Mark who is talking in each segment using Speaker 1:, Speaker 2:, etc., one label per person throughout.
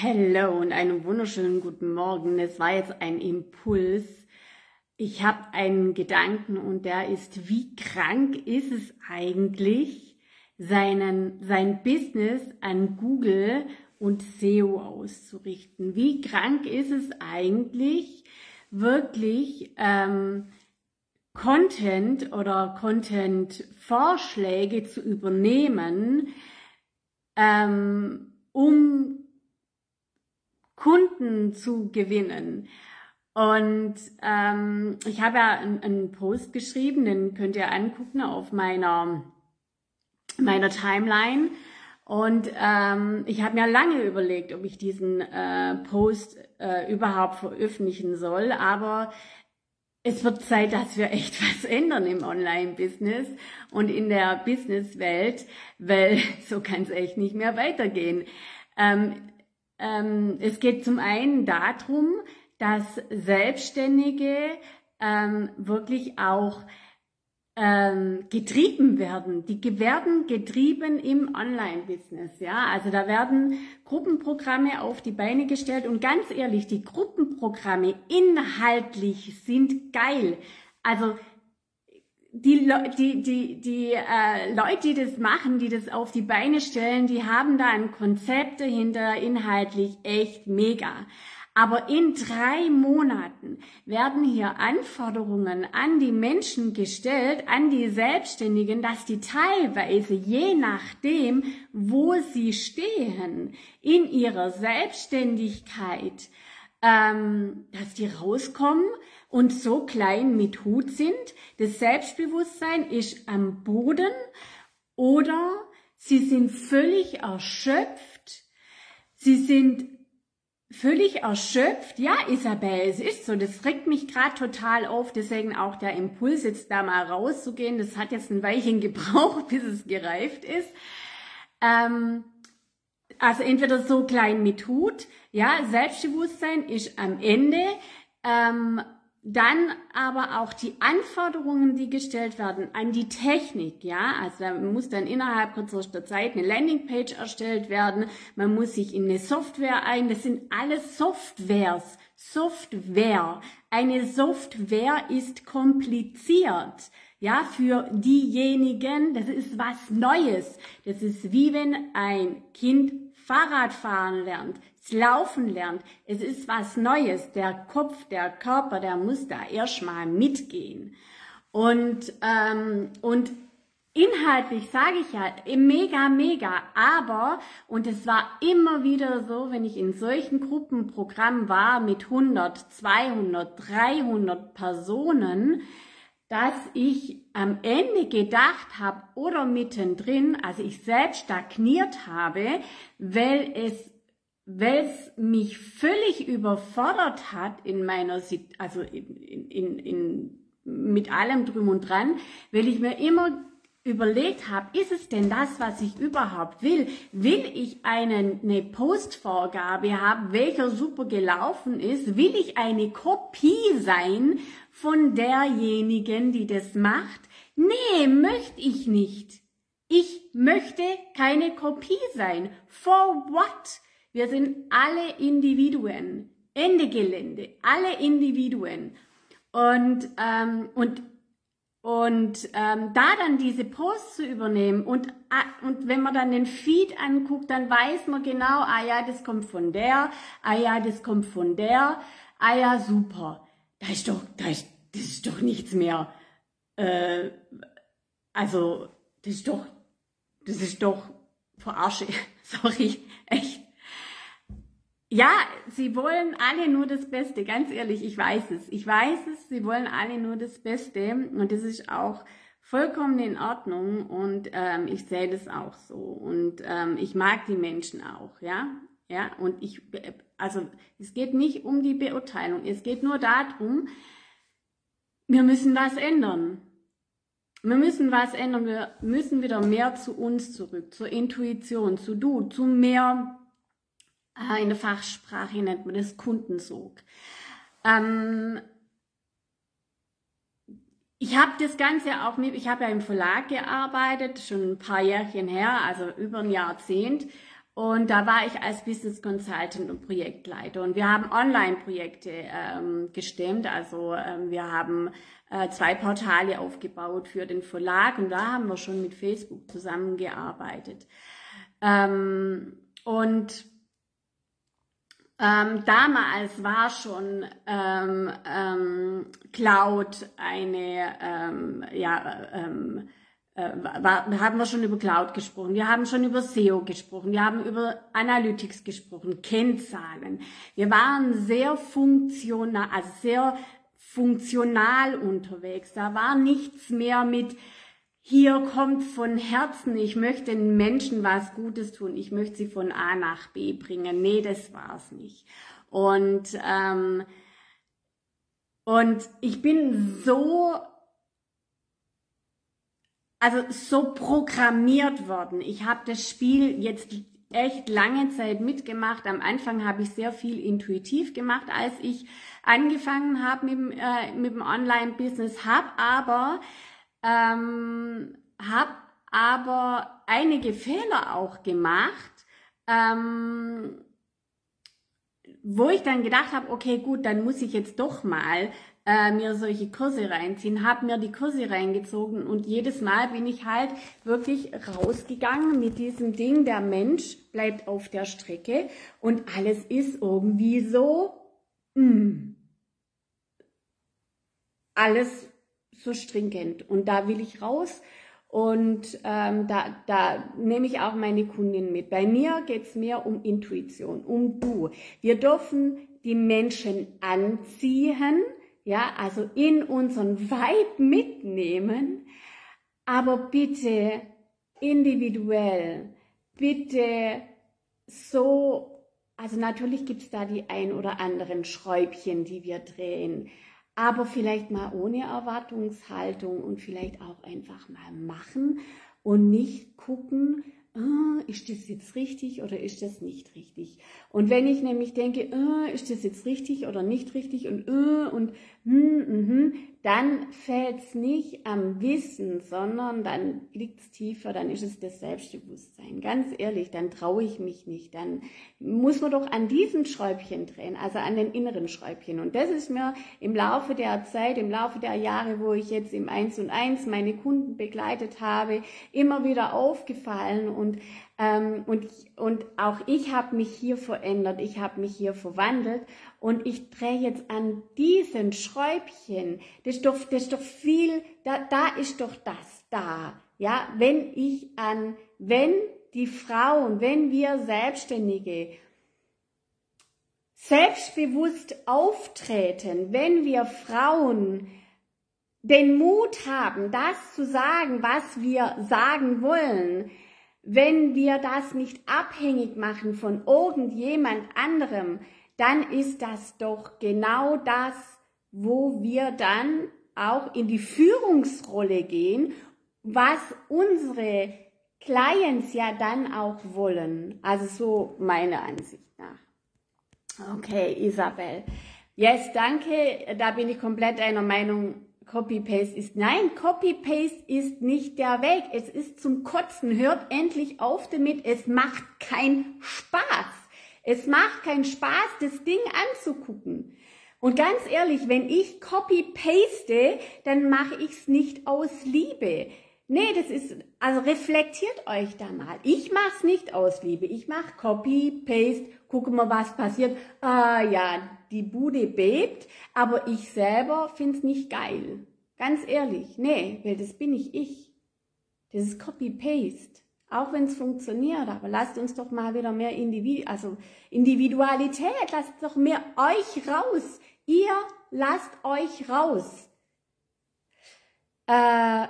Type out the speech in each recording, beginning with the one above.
Speaker 1: Hallo und einen wunderschönen guten Morgen. Es war jetzt ein Impuls. Ich habe einen Gedanken und der ist, wie krank ist es eigentlich, seinen, sein Business an Google und SEO auszurichten? Wie krank ist es eigentlich, wirklich ähm, Content oder Content-Vorschläge zu übernehmen, ähm, um Kunden zu gewinnen. Und ähm, ich habe ja einen, Post geschrieben, den könnt ihr angucken auf meiner, meiner Timeline. Und ähm, ich habe mir lange überlegt, ob ich diesen äh, Post äh, überhaupt veröffentlichen soll. Aber es wird Zeit, dass wir echt was ändern im Online-Business und in der Businesswelt, weil so kann es echt nicht mehr weitergehen. Ähm, ähm, es geht zum einen darum, dass Selbstständige ähm, wirklich auch ähm, getrieben werden. Die werden getrieben im Online-Business. Ja, also da werden Gruppenprogramme auf die Beine gestellt und ganz ehrlich, die Gruppenprogramme inhaltlich sind geil. Also die, die, die, die äh, Leute, die das machen, die das auf die Beine stellen, die haben da ein Konzept dahinter, inhaltlich echt mega. Aber in drei Monaten werden hier Anforderungen an die Menschen gestellt, an die Selbstständigen, dass die teilweise je nachdem, wo sie stehen, in ihrer Selbstständigkeit, ähm, dass die rauskommen und so klein mit Hut sind. Das Selbstbewusstsein ist am Boden oder sie sind völlig erschöpft. Sie sind völlig erschöpft. Ja, Isabel, es ist so. Das regt mich gerade total auf. Deswegen auch der Impuls, jetzt da mal rauszugehen. Das hat jetzt ein Weilchen gebraucht, bis es gereift ist. Ähm, also entweder so klein mit Hut. Ja, Selbstbewusstsein ist am Ende. Ähm, dann aber auch die Anforderungen, die gestellt werden an die Technik, ja, also da muss dann innerhalb kürzester Zeit eine Landingpage erstellt werden, man muss sich in eine Software ein, das sind alles Softwares, Software. Eine Software ist kompliziert, ja, für diejenigen, das ist was Neues. Das ist wie wenn ein Kind Fahrradfahren lernt, Laufen lernt. Es ist was Neues. Der Kopf, der Körper, der muss da erstmal mitgehen. Und, ähm, und inhaltlich sage ich ja, mega, mega. Aber, und es war immer wieder so, wenn ich in solchen Gruppenprogrammen war mit 100, 200, 300 Personen, dass ich am Ende gedacht habe oder mittendrin, also ich selbst stagniert habe, weil es weil es mich völlig überfordert hat in meiner, also in, in, in, mit allem drum und dran, weil ich mir immer überlegt habe, ist es denn das, was ich überhaupt will? Will ich einen, eine Postvorgabe haben, welcher super gelaufen ist? Will ich eine Kopie sein von derjenigen, die das macht? Nee, möchte ich nicht. Ich möchte keine Kopie sein. For what? Wir sind alle Individuen. Ende Gelände. Alle Individuen. Und, ähm, und, und ähm, da dann diese Posts zu übernehmen und, äh, und wenn man dann den Feed anguckt, dann weiß man genau, ah ja, das kommt von der, ah ja, das kommt von der, ah ja, super. Da ist doch, da ist, das ist doch nichts mehr. Äh, also, das ist doch, das ist doch verarsche. Sorry, echt. Ja, sie wollen alle nur das Beste, ganz ehrlich, ich weiß es. Ich weiß es, sie wollen alle nur das Beste und das ist auch vollkommen in Ordnung und ähm, ich sehe das auch so und ähm, ich mag die Menschen auch, ja, ja und ich, also es geht nicht um die Beurteilung, es geht nur darum, wir müssen was ändern. Wir müssen was ändern, wir müssen wieder mehr zu uns zurück, zur Intuition, zu du, zu mehr in der Fachsprache nennt man das Kundensog. Ähm, ich habe das Ganze auch ich habe ja im Verlag gearbeitet, schon ein paar Jährchen her, also über ein Jahrzehnt. Und da war ich als Business Consultant und Projektleiter. Und wir haben Online-Projekte ähm, gestemmt. Also ähm, wir haben äh, zwei Portale aufgebaut für den Verlag und da haben wir schon mit Facebook zusammengearbeitet. Ähm, und ähm, damals war schon ähm, ähm, Cloud eine, ähm, ja, ähm, äh, war, haben wir schon über Cloud gesprochen, wir haben schon über SEO gesprochen, wir haben über Analytics gesprochen, Kennzahlen. Wir waren sehr funktional, also sehr funktional unterwegs. Da war nichts mehr mit hier kommt von Herzen, ich möchte den Menschen was Gutes tun, ich möchte sie von A nach B bringen. Nee, das war's nicht. Und, ähm, und ich bin so, also so programmiert worden. Ich habe das Spiel jetzt echt lange Zeit mitgemacht. Am Anfang habe ich sehr viel intuitiv gemacht, als ich angefangen habe mit, dem, äh, mit dem Online-Business, habe aber ähm, habe aber einige Fehler auch gemacht, ähm, wo ich dann gedacht habe, okay, gut, dann muss ich jetzt doch mal äh, mir solche Kurse reinziehen, habe mir die Kurse reingezogen und jedes Mal bin ich halt wirklich rausgegangen mit diesem Ding, der Mensch bleibt auf der Strecke und alles ist irgendwie so, mh, hm, alles so stringent. Und da will ich raus und ähm, da, da nehme ich auch meine Kundin mit. Bei mir geht es mehr um Intuition, um Du. Wir dürfen die Menschen anziehen, ja, also in unseren Vibe mitnehmen, aber bitte individuell, bitte so, also natürlich gibt es da die ein oder anderen Schräubchen, die wir drehen aber vielleicht mal ohne Erwartungshaltung und vielleicht auch einfach mal machen und nicht gucken, ah, ist das jetzt richtig oder ist das nicht richtig? Und wenn ich nämlich denke, ah, ist das jetzt richtig oder nicht richtig und ah, und hm, hm, dann fällt es nicht am Wissen, sondern dann liegt es tiefer, dann ist es das Selbstbewusstsein. Ganz ehrlich, dann traue ich mich nicht. Dann muss man doch an diesen Schräubchen drehen, also an den inneren Schräubchen. Und das ist mir im Laufe der Zeit, im Laufe der Jahre, wo ich jetzt im Eins und Eins meine Kunden begleitet habe, immer wieder aufgefallen und ähm, und, und auch ich habe mich hier verändert, ich habe mich hier verwandelt und ich drehe jetzt an diesen Schräubchen. Das ist doch, das ist doch viel, da, da ist doch das da. Ja, wenn ich an, wenn die Frauen, wenn wir Selbstständige selbstbewusst auftreten, wenn wir Frauen den Mut haben, das zu sagen, was wir sagen wollen, wenn wir das nicht abhängig machen von irgendjemand anderem, dann ist das doch genau das, wo wir dann auch in die Führungsrolle gehen, was unsere Clients ja dann auch wollen. Also so meine Ansicht nach. Okay, Isabel. Yes, danke. Da bin ich komplett einer Meinung. Copy-Paste ist. Nein, Copy-Paste ist nicht der Weg. Es ist zum Kotzen. Hört endlich auf damit. Es macht keinen Spaß. Es macht keinen Spaß, das Ding anzugucken. Und ganz ehrlich, wenn ich Copy-Paste, dann mache ich es nicht aus Liebe. Nee, das ist, also reflektiert euch da mal. Ich mache es nicht aus Liebe. Ich mache Copy, Paste, gucke mal, was passiert. Ah ja, die Bude bebt, aber ich selber find's nicht geil. Ganz ehrlich, nee, weil das bin nicht ich. Das ist Copy, Paste. Auch wenn es funktioniert, aber lasst uns doch mal wieder mehr Individu also Individualität, lasst doch mehr euch raus. Ihr lasst euch raus. Äh,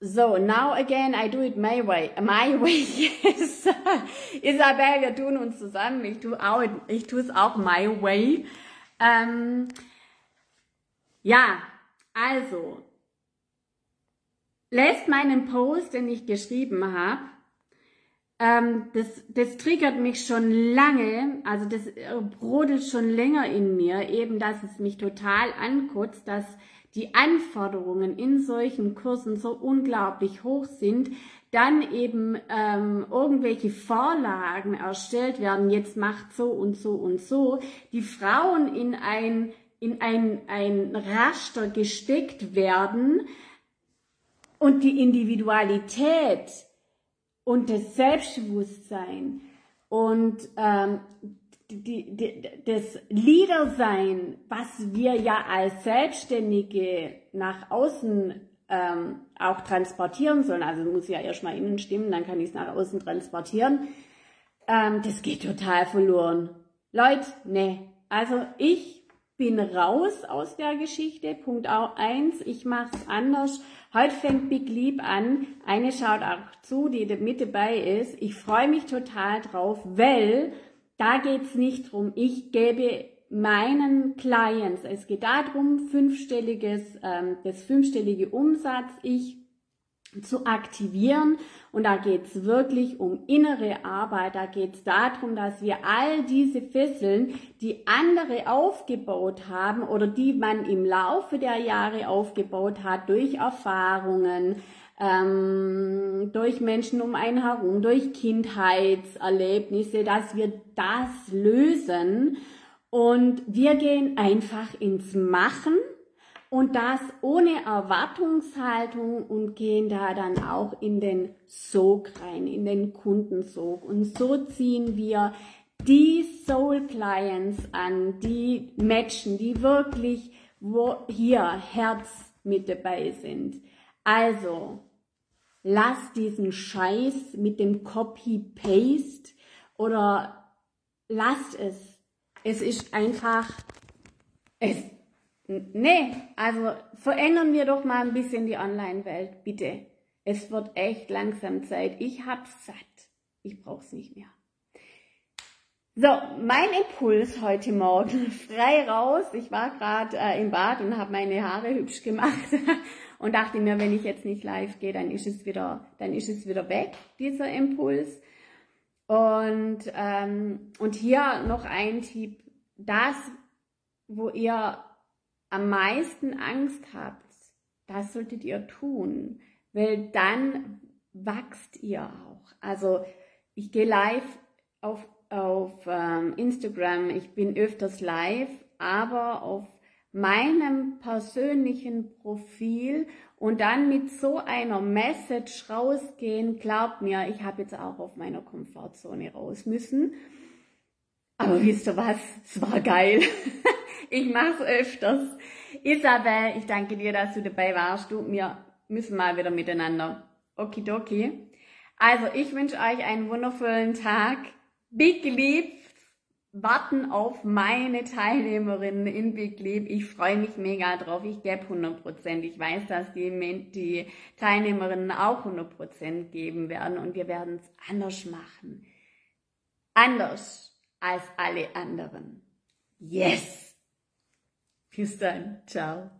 Speaker 1: so, now again, I do it my way. My way, yes. Isabel, wir tun uns zusammen. Ich tue auch, es auch my way. Ähm, ja, also, lässt meinen Post, den ich geschrieben habe, ähm, das, das triggert mich schon lange, also das brodelt schon länger in mir, eben, dass es mich total ankotzt, dass die Anforderungen in solchen Kursen so unglaublich hoch sind, dann eben ähm, irgendwelche Vorlagen erstellt werden, jetzt macht so und so und so, die Frauen in ein, in ein, ein Raster gesteckt werden und die Individualität und das Selbstbewusstsein und ähm, die, die, das Leadersein, was wir ja als Selbstständige nach außen ähm, auch transportieren sollen, also muss ja erstmal innen stimmen, dann kann ich es nach außen transportieren, ähm, das geht total verloren. Leute, ne, also ich bin raus aus der Geschichte. Punkt auch eins, ich mache es anders. Heute fängt Big Leap an. Eine schaut auch zu, die mit dabei ist. Ich freue mich total drauf, weil da geht's nicht drum. Ich gebe meinen Clients, es geht darum, fünfstelliges, ähm, das fünfstellige Umsatz ich zu aktivieren. Und da geht's wirklich um innere Arbeit. Da geht's darum, dass wir all diese Fesseln, die andere aufgebaut haben oder die man im Laufe der Jahre aufgebaut hat, durch Erfahrungen, ähm, durch Menschen um einen herum, durch Kindheitserlebnisse, dass wir das lösen und wir gehen einfach ins Machen und das ohne Erwartungshaltung und gehen da dann auch in den Sog rein, in den Kundensog. Und so ziehen wir die Soul Clients an, die matchen, die wirklich wo hier Herz mit dabei sind. Also, lass diesen Scheiß mit dem Copy-Paste oder lasst es. Es ist einfach, es, nee, also verändern wir doch mal ein bisschen die Online-Welt, bitte. Es wird echt langsam Zeit. Ich hab's satt. Ich brauch's nicht mehr. So, mein Impuls heute Morgen, frei raus. Ich war gerade äh, im Bad und habe meine Haare hübsch gemacht und dachte mir, wenn ich jetzt nicht live gehe, dann ist es wieder, dann ist es wieder weg, dieser Impuls. Und, ähm, und hier noch ein Tipp, das, wo ihr am meisten Angst habt, das solltet ihr tun, weil dann wachst ihr auch. Also ich gehe live auf auf ähm, Instagram, ich bin öfters live, aber auf meinem persönlichen Profil und dann mit so einer Message rausgehen, glaubt mir, ich habe jetzt auch auf meiner Komfortzone raus müssen. Aber wisst ihr was? Es war geil. ich mache es öfters. Isabel, ich danke dir, dass du dabei warst. Du, wir müssen mal wieder miteinander. Okidoki. Also, ich wünsche euch einen wundervollen Tag. Big Leap warten auf meine Teilnehmerinnen in Big Leap. Ich freue mich mega drauf. Ich gebe 100% Ich weiß, dass die, die Teilnehmerinnen auch 100% geben werden und wir werden es anders machen. Anders als alle anderen. Yes! Bis dann. Ciao.